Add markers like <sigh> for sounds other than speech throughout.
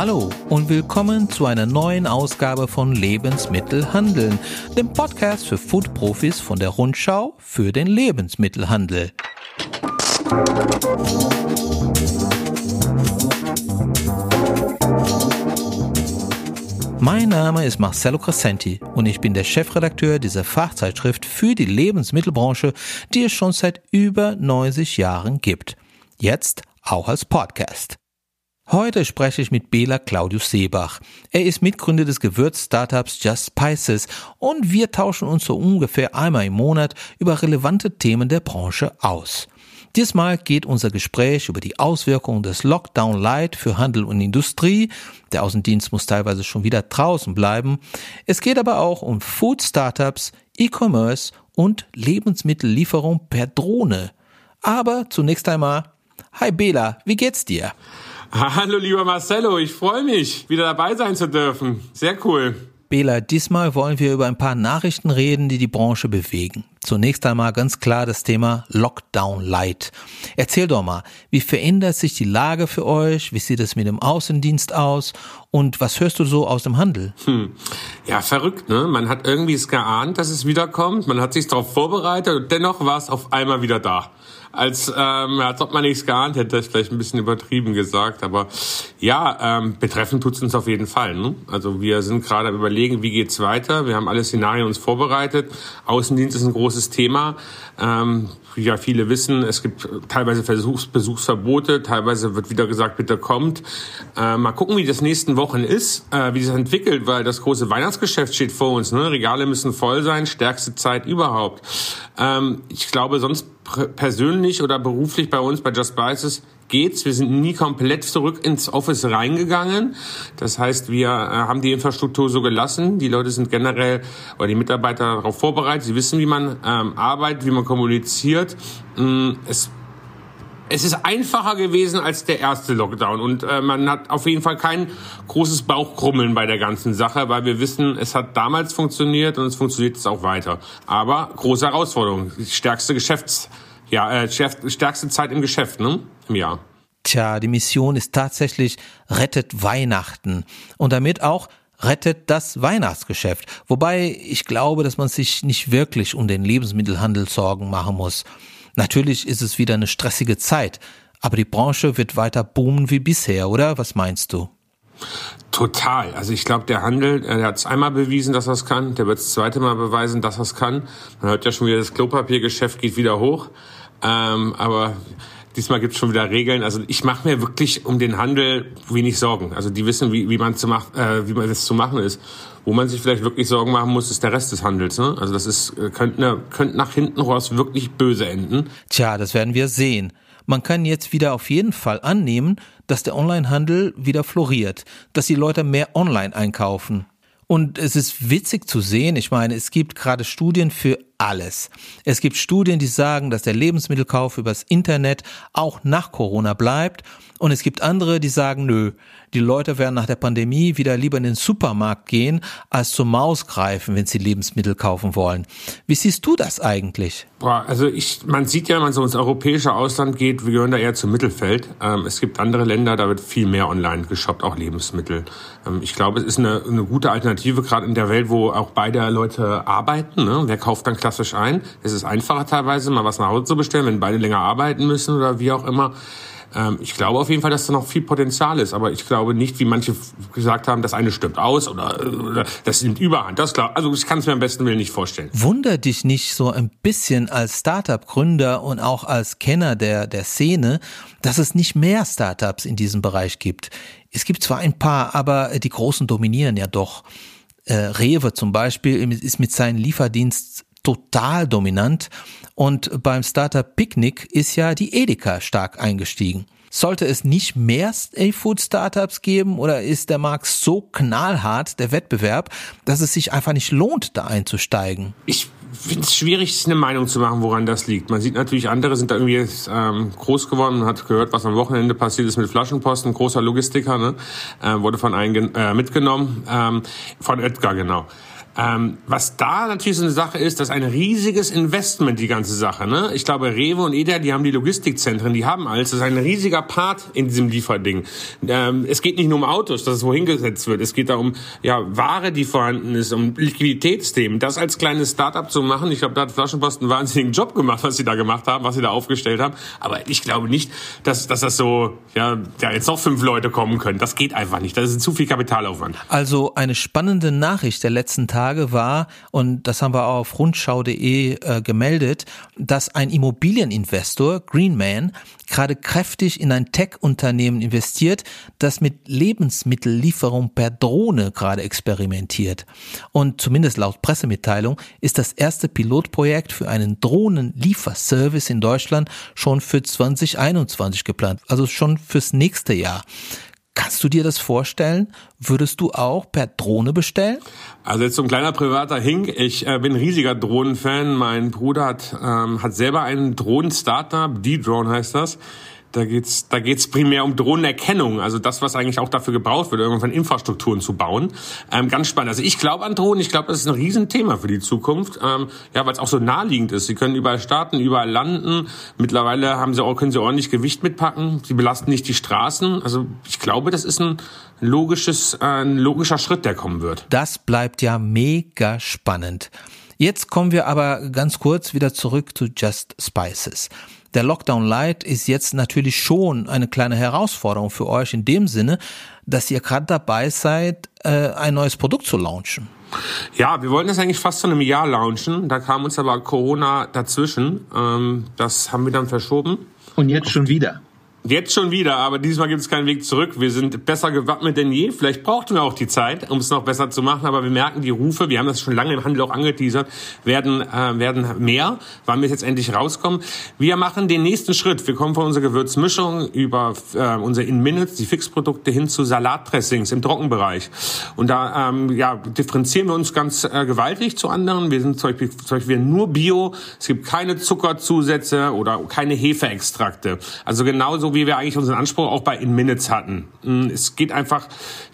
Hallo und willkommen zu einer neuen Ausgabe von Lebensmittelhandeln, dem Podcast für Foodprofis von der Rundschau für den Lebensmittelhandel. Mein Name ist Marcello Crescenti und ich bin der Chefredakteur dieser Fachzeitschrift für die Lebensmittelbranche, die es schon seit über 90 Jahren gibt. Jetzt auch als Podcast. Heute spreche ich mit Bela Claudius Seebach. Er ist Mitgründer des Gewürz-Startups Just Spices und wir tauschen uns so ungefähr einmal im Monat über relevante Themen der Branche aus. Diesmal geht unser Gespräch über die Auswirkungen des Lockdown Light für Handel und Industrie. Der Außendienst muss teilweise schon wieder draußen bleiben. Es geht aber auch um Food Startups, E-Commerce und Lebensmittellieferung per Drohne. Aber zunächst einmal, hi Bela, wie geht's dir? Hallo lieber Marcello, ich freue mich, wieder dabei sein zu dürfen. Sehr cool. Bela, diesmal wollen wir über ein paar Nachrichten reden, die die Branche bewegen. Zunächst einmal ganz klar das Thema Lockdown Light. Erzähl doch mal, wie verändert sich die Lage für euch? Wie sieht es mit dem Außendienst aus? Und was hörst du so aus dem Handel? Hm. Ja, verrückt, ne? Man hat irgendwie es geahnt, dass es wiederkommt. Man hat sich darauf vorbereitet und dennoch war es auf einmal wieder da als, ähm, als ob man nichts geahnt hätte, ist vielleicht ein bisschen übertrieben gesagt, aber ja, ähm, betreffend tut's uns auf jeden Fall. Ne? Also wir sind gerade überlegen, wie geht's weiter. Wir haben alle Szenarien uns vorbereitet. Außendienst ist ein großes Thema. Ähm, wie ja viele wissen, es gibt teilweise Versuchs Besuchsverbote, teilweise wird wieder gesagt, bitte kommt. Äh, mal gucken, wie das nächsten Wochen ist, äh, wie sich das entwickelt, weil das große Weihnachtsgeschäft steht vor uns. Ne? Regale müssen voll sein, stärkste Zeit überhaupt. Ähm, ich glaube, sonst persönlich oder beruflich bei uns bei Just Spices geht's. Wir sind nie komplett zurück ins Office reingegangen. Das heißt, wir äh, haben die Infrastruktur so gelassen. Die Leute sind generell oder die Mitarbeiter darauf vorbereitet. Sie wissen, wie man ähm, arbeitet, wie man kommuniziert. Mm, es es ist einfacher gewesen als der erste Lockdown und äh, man hat auf jeden Fall kein großes Bauchkrummeln bei der ganzen Sache, weil wir wissen, es hat damals funktioniert und es funktioniert jetzt auch weiter. Aber große Herausforderung, die stärkste Geschäfts, ja, äh, stärkste Zeit im Geschäft, ne, im Jahr. Tja, die Mission ist tatsächlich rettet Weihnachten und damit auch rettet das Weihnachtsgeschäft. Wobei ich glaube, dass man sich nicht wirklich um den Lebensmittelhandel Sorgen machen muss. Natürlich ist es wieder eine stressige Zeit, aber die Branche wird weiter boomen wie bisher, oder? Was meinst du? Total. Also ich glaube, der Handel, äh, der hat es einmal bewiesen, dass er es kann. Der wird es zweite Mal beweisen, dass er es kann. Man hört ja schon wieder, das Klopapiergeschäft geht wieder hoch. Ähm, aber diesmal gibt es schon wieder Regeln. Also ich mache mir wirklich um den Handel wenig Sorgen. Also die wissen, wie, wie man zu mach, äh, wie man das zu machen ist. Wo man sich vielleicht wirklich Sorgen machen muss, ist der Rest des Handels. Ne? Also das ist äh, könnte, könnte nach hinten raus wirklich böse enden. Tja, das werden wir sehen. Man kann jetzt wieder auf jeden Fall annehmen, dass der Onlinehandel wieder floriert, dass die Leute mehr online einkaufen. Und es ist witzig zu sehen, ich meine, es gibt gerade Studien für alles. Es gibt Studien, die sagen, dass der Lebensmittelkauf übers Internet auch nach Corona bleibt. Und es gibt andere, die sagen, nö, die Leute werden nach der Pandemie wieder lieber in den Supermarkt gehen, als zur Maus greifen, wenn sie Lebensmittel kaufen wollen. Wie siehst du das eigentlich? Boah, also ich, man sieht ja, wenn man so ins europäische Ausland geht, wir gehören da eher zum Mittelfeld. Ähm, es gibt andere Länder, da wird viel mehr online geshoppt, auch Lebensmittel. Ähm, ich glaube, es ist eine, eine gute Alternative, gerade in der Welt, wo auch beide Leute arbeiten. Ne? Wer kauft dann klassisch ein? Es ist einfacher teilweise, mal was nach Hause zu bestellen, wenn beide länger arbeiten müssen oder wie auch immer. Ähm, ich glaube auf jeden Fall, dass da noch viel Potenzial ist, aber ich glaube nicht, wie manche gesagt haben, das eine stirbt aus oder, oder das nimmt Überhand. Das klar. Also ich kann es mir am besten Willen nicht vorstellen. Wunder dich nicht so ein bisschen als Startup-Gründer und auch als Kenner der, der Szene, dass es nicht mehr Startups in diesem Bereich gibt. Es gibt zwar ein paar, aber die großen dominieren ja doch. Äh, Rewe zum Beispiel ist mit seinem Lieferdienst total dominant und beim Startup Picnic ist ja die Edeka stark eingestiegen. Sollte es nicht mehr A-Food-Startups geben oder ist der Markt so knallhart, der Wettbewerb, dass es sich einfach nicht lohnt, da einzusteigen? Ich finde es schwierig, eine Meinung zu machen, woran das liegt. Man sieht natürlich, andere sind da irgendwie ähm, groß geworden. Hat gehört, was am Wochenende passiert ist mit Flaschenposten. Großer Logistiker, ne? äh, wurde von einem äh, mitgenommen. Ähm, von Edgar, genau. Ähm, was da natürlich so eine Sache ist, das ist ein riesiges Investment, die ganze Sache. Ne? Ich glaube, Rewe und Eder, die haben die Logistikzentren, die haben alles. Das ist ein riesiger Part in diesem Lieferding. Ähm, es geht nicht nur um Autos, dass es wohin gesetzt wird. Es geht da um ja, Ware, die vorhanden ist, um Liquiditätsthemen. Das als kleines Startup zu machen, ich glaube, da hat Flaschenpost einen wahnsinnigen Job gemacht, was sie da gemacht haben, was sie da aufgestellt haben. Aber ich glaube nicht, dass, dass das so, ja, ja, jetzt noch fünf Leute kommen können. Das geht einfach nicht. Das ist zu viel Kapitalaufwand. Also eine spannende Nachricht der letzten Tage Tage war, und das haben wir auch auf rundschau.de äh, gemeldet, dass ein Immobilieninvestor, Greenman, gerade kräftig in ein Tech-Unternehmen investiert, das mit Lebensmittellieferung per Drohne gerade experimentiert. Und zumindest laut Pressemitteilung ist das erste Pilotprojekt für einen Drohnenlieferservice in Deutschland schon für 2021 geplant, also schon fürs nächste Jahr. Kannst du dir das vorstellen? Würdest du auch per Drohne bestellen? Also jetzt so ein kleiner privater Hink. Ich äh, bin riesiger Drohnenfan. Mein Bruder hat, ähm, hat selber einen Drohnen-Startup. D-Drone heißt das. Da geht's, da geht's primär um Drohnenerkennung, also das, was eigentlich auch dafür gebraucht wird, irgendwann Infrastrukturen zu bauen. Ähm, ganz spannend. Also ich glaube an Drohnen. Ich glaube, das ist ein Riesenthema für die Zukunft. Ähm, ja, weil es auch so naheliegend ist. Sie können überall starten, überall landen. Mittlerweile haben sie auch, können sie ordentlich Gewicht mitpacken. Sie belasten nicht die Straßen. Also ich glaube, das ist ein logisches, äh, ein logischer Schritt, der kommen wird. Das bleibt ja mega spannend. Jetzt kommen wir aber ganz kurz wieder zurück zu Just Spices. Der Lockdown Light ist jetzt natürlich schon eine kleine Herausforderung für euch in dem Sinne, dass ihr gerade dabei seid, äh, ein neues Produkt zu launchen. Ja, wir wollten das eigentlich fast vor einem Jahr launchen. Da kam uns aber Corona dazwischen. Ähm, das haben wir dann verschoben. Und jetzt schon wieder. Jetzt schon wieder, aber diesmal gibt es keinen Weg zurück. Wir sind besser gewappnet denn je. Vielleicht brauchten wir auch die Zeit, um es noch besser zu machen, aber wir merken, die Rufe, wir haben das schon lange im Handel auch angeteasert, werden, äh, werden mehr, wann wir jetzt endlich rauskommen. Wir machen den nächsten Schritt. Wir kommen von unserer Gewürzmischung über äh, unsere In-Minutes, die Fixprodukte hin zu Salatdressings im Trockenbereich. Und da ähm, ja, differenzieren wir uns ganz äh, gewaltig zu anderen. Wir sind zum Beispiel, zum Beispiel nur Bio, es gibt keine Zuckerzusätze oder keine Hefeextrakte. Also genauso wie wir eigentlich unseren Anspruch auch bei In Minutes hatten. Mm, es geht einfach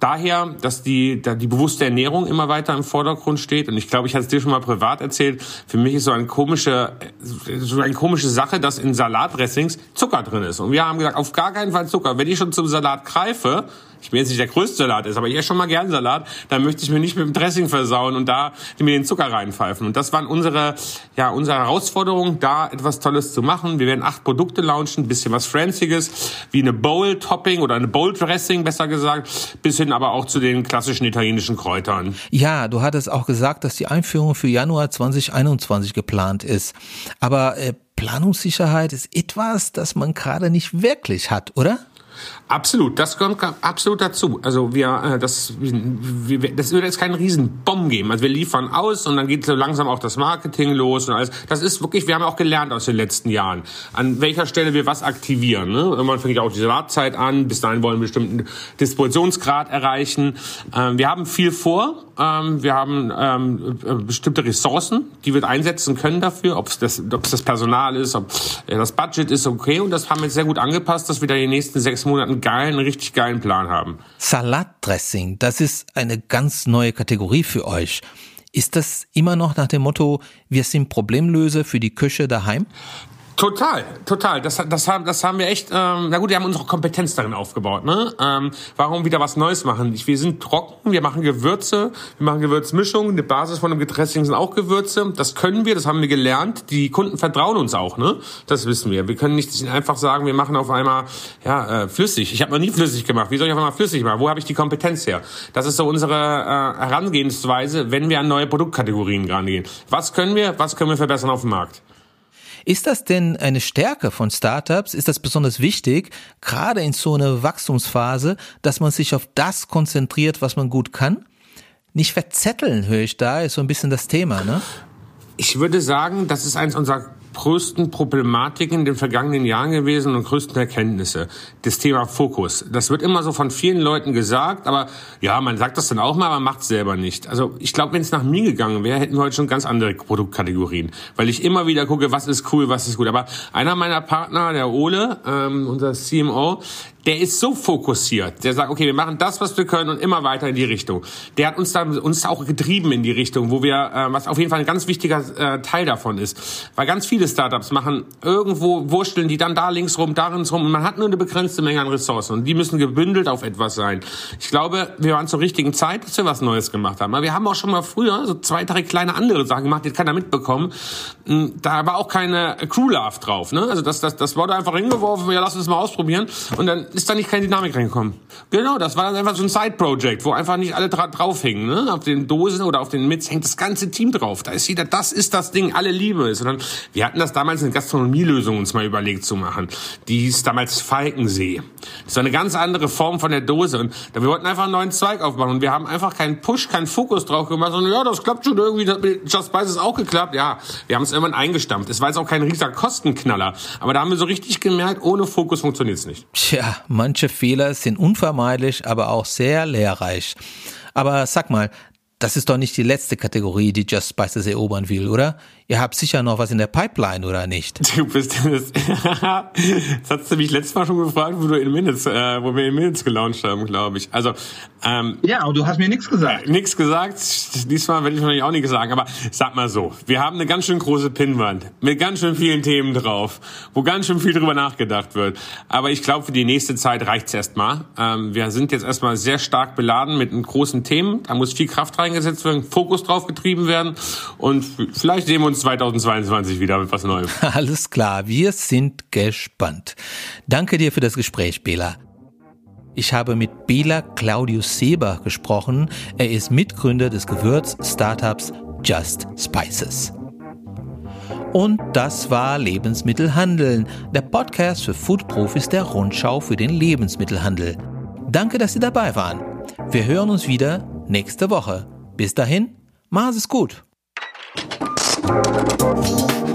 daher, dass die, da die bewusste Ernährung immer weiter im Vordergrund steht. Und ich glaube, ich hatte es dir schon mal privat erzählt. Für mich ist so eine komische, so eine komische Sache, dass in Salatdressings Zucker drin ist. Und wir haben gesagt, auf gar keinen Fall Zucker. Wenn ich schon zum Salat greife, ich bin jetzt nicht der größte Salat ist, aber ich esse schon mal gern Salat, dann möchte ich mir nicht mit dem Dressing versauen und da mir den Zucker reinpfeifen. Und das waren unsere, ja, unsere Herausforderungen, da etwas Tolles zu machen. Wir werden acht Produkte launchen, bisschen was Franciges, wie eine Bowl-Topping oder eine Bowl-Dressing, besser gesagt, bis hin aber auch zu den klassischen italienischen Kräutern. Ja, du hattest auch gesagt, dass die Einführung für Januar 2021 geplant ist. Aber äh, Planungssicherheit ist etwas, das man gerade nicht wirklich hat, oder? Absolut, das kommt absolut dazu. Also wir, äh, das, wir, das wird jetzt keinen riesen Bomben geben. Also wir liefern aus und dann geht so langsam auch das Marketing los und alles. Das ist wirklich, wir haben auch gelernt aus den letzten Jahren, an welcher Stelle wir was aktivieren. Ne? Irgendwann fängt ja auch die Salatzeit an. Bis dahin wollen wir einen bestimmten Distributionsgrad erreichen. Ähm, wir haben viel vor. Ähm, wir haben ähm, äh, bestimmte Ressourcen, die wir einsetzen können dafür, ob es das, ob es das Personal ist, ob das Budget ist, okay. Und das haben wir jetzt sehr gut angepasst, dass wir da die nächsten sechs Monaten geilen, richtig geilen Plan haben. Salatdressing, das ist eine ganz neue Kategorie für euch. Ist das immer noch nach dem Motto, wir sind Problemlöser für die Küche daheim? Total, total. Das, das, haben, das haben wir echt, ähm, na gut, wir haben unsere Kompetenz darin aufgebaut. Ne? Ähm, warum wieder was Neues machen? Wir sind trocken, wir machen Gewürze, wir machen Gewürzmischungen, die Basis von einem Gedressing sind auch Gewürze. Das können wir, das haben wir gelernt. Die Kunden vertrauen uns auch, ne? Das wissen wir. Wir können nicht einfach sagen, wir machen auf einmal ja, äh, flüssig. Ich habe noch nie flüssig gemacht. Wie soll ich auf einmal flüssig machen? Wo habe ich die Kompetenz her? Das ist so unsere äh, Herangehensweise, wenn wir an neue Produktkategorien rangehen. Was können wir, was können wir verbessern auf dem Markt? Ist das denn eine Stärke von Startups? Ist das besonders wichtig, gerade in so einer Wachstumsphase, dass man sich auf das konzentriert, was man gut kann? Nicht verzetteln, höre ich da, ist so ein bisschen das Thema, ne? Ich würde sagen, das ist eins unserer größten Problematiken in den vergangenen Jahren gewesen und größten Erkenntnisse. Das Thema Fokus. Das wird immer so von vielen Leuten gesagt, aber ja, man sagt das dann auch mal, aber macht selber nicht. Also ich glaube, wenn es nach mir gegangen wäre, hätten wir heute schon ganz andere Produktkategorien, weil ich immer wieder gucke, was ist cool, was ist gut. Aber einer meiner Partner, der Ole, ähm, unser CMO, der ist so fokussiert. Der sagt, okay, wir machen das, was wir können und immer weiter in die Richtung. Der hat uns da uns auch getrieben in die Richtung, wo wir, äh, was auf jeden Fall ein ganz wichtiger äh, Teil davon ist. Weil ganz viele Startups machen irgendwo, wursteln die dann da links rum, da links rum und man hat nur eine begrenzte Menge an Ressourcen und die müssen gebündelt auf etwas sein. Ich glaube, wir waren zur richtigen Zeit, dass wir was Neues gemacht haben. Aber wir haben auch schon mal früher so zwei, drei kleine andere Sachen gemacht, die keiner mitbekommen. Hm, da war auch keine Crew-Love drauf. Ne? Also das, das, das wurde einfach hingeworfen, ja, lass uns mal ausprobieren. Und dann ist da nicht keine Dynamik reingekommen. Genau, das war dann einfach so ein Side-Project, wo einfach nicht alle dra draufhingen. Ne? Auf den Dosen oder auf den Mits hängt das ganze Team drauf. Da ist jeder, das ist das Ding, alle lieben es. Und dann, wir hatten das damals eine Gastronomielösung uns mal überlegt zu machen. Die hieß damals Falkensee. Das war eine ganz andere Form von der Dose. Und wir wollten einfach einen neuen Zweig aufbauen. Und wir haben einfach keinen Push, keinen Fokus drauf gemacht, sondern ja, das klappt schon irgendwie. Just Spice ist auch geklappt. Ja, wir haben es irgendwann eingestampft. Es war jetzt auch kein riesiger Kostenknaller. Aber da haben wir so richtig gemerkt, ohne Fokus funktioniert's nicht. Tja, manche Fehler sind unvermeidlich, aber auch sehr lehrreich. Aber sag mal, das ist doch nicht die letzte Kategorie, die Just Spices erobern will, oder? Ihr habt sicher noch was in der Pipeline, oder nicht? <laughs> Du bist das. <laughs> das hast du mich letztes Mal schon gefragt, wo du in Minutes, äh, wo wir in Minutes gelauncht haben, glaube ich. Also ähm, ja, aber du hast mir nichts gesagt. Äh, nichts gesagt. Diesmal werde ich wahrscheinlich auch nichts sagen. Aber sag mal so: Wir haben eine ganz schön große Pinnwand mit ganz schön vielen Themen drauf, wo ganz schön viel drüber nachgedacht wird. Aber ich glaube, für die nächste Zeit reicht's erstmal. Ähm, wir sind jetzt erstmal sehr stark beladen mit einem großen Themen. Da muss viel Kraft reingesetzt werden, Fokus drauf getrieben werden und vielleicht sehen wir uns 2022 wieder mit was Neuem. <laughs> Alles klar, wir sind gespannt. Danke dir für das Gespräch, Bela. Ich habe mit Bela Claudius Seber gesprochen. Er ist Mitgründer des Gewürz-Startups Just Spices. Und das war Lebensmittelhandeln, der Podcast für Foodprofis der Rundschau für den Lebensmittelhandel. Danke, dass Sie dabei waren. Wir hören uns wieder nächste Woche. Bis dahin, mach es gut. Thank you.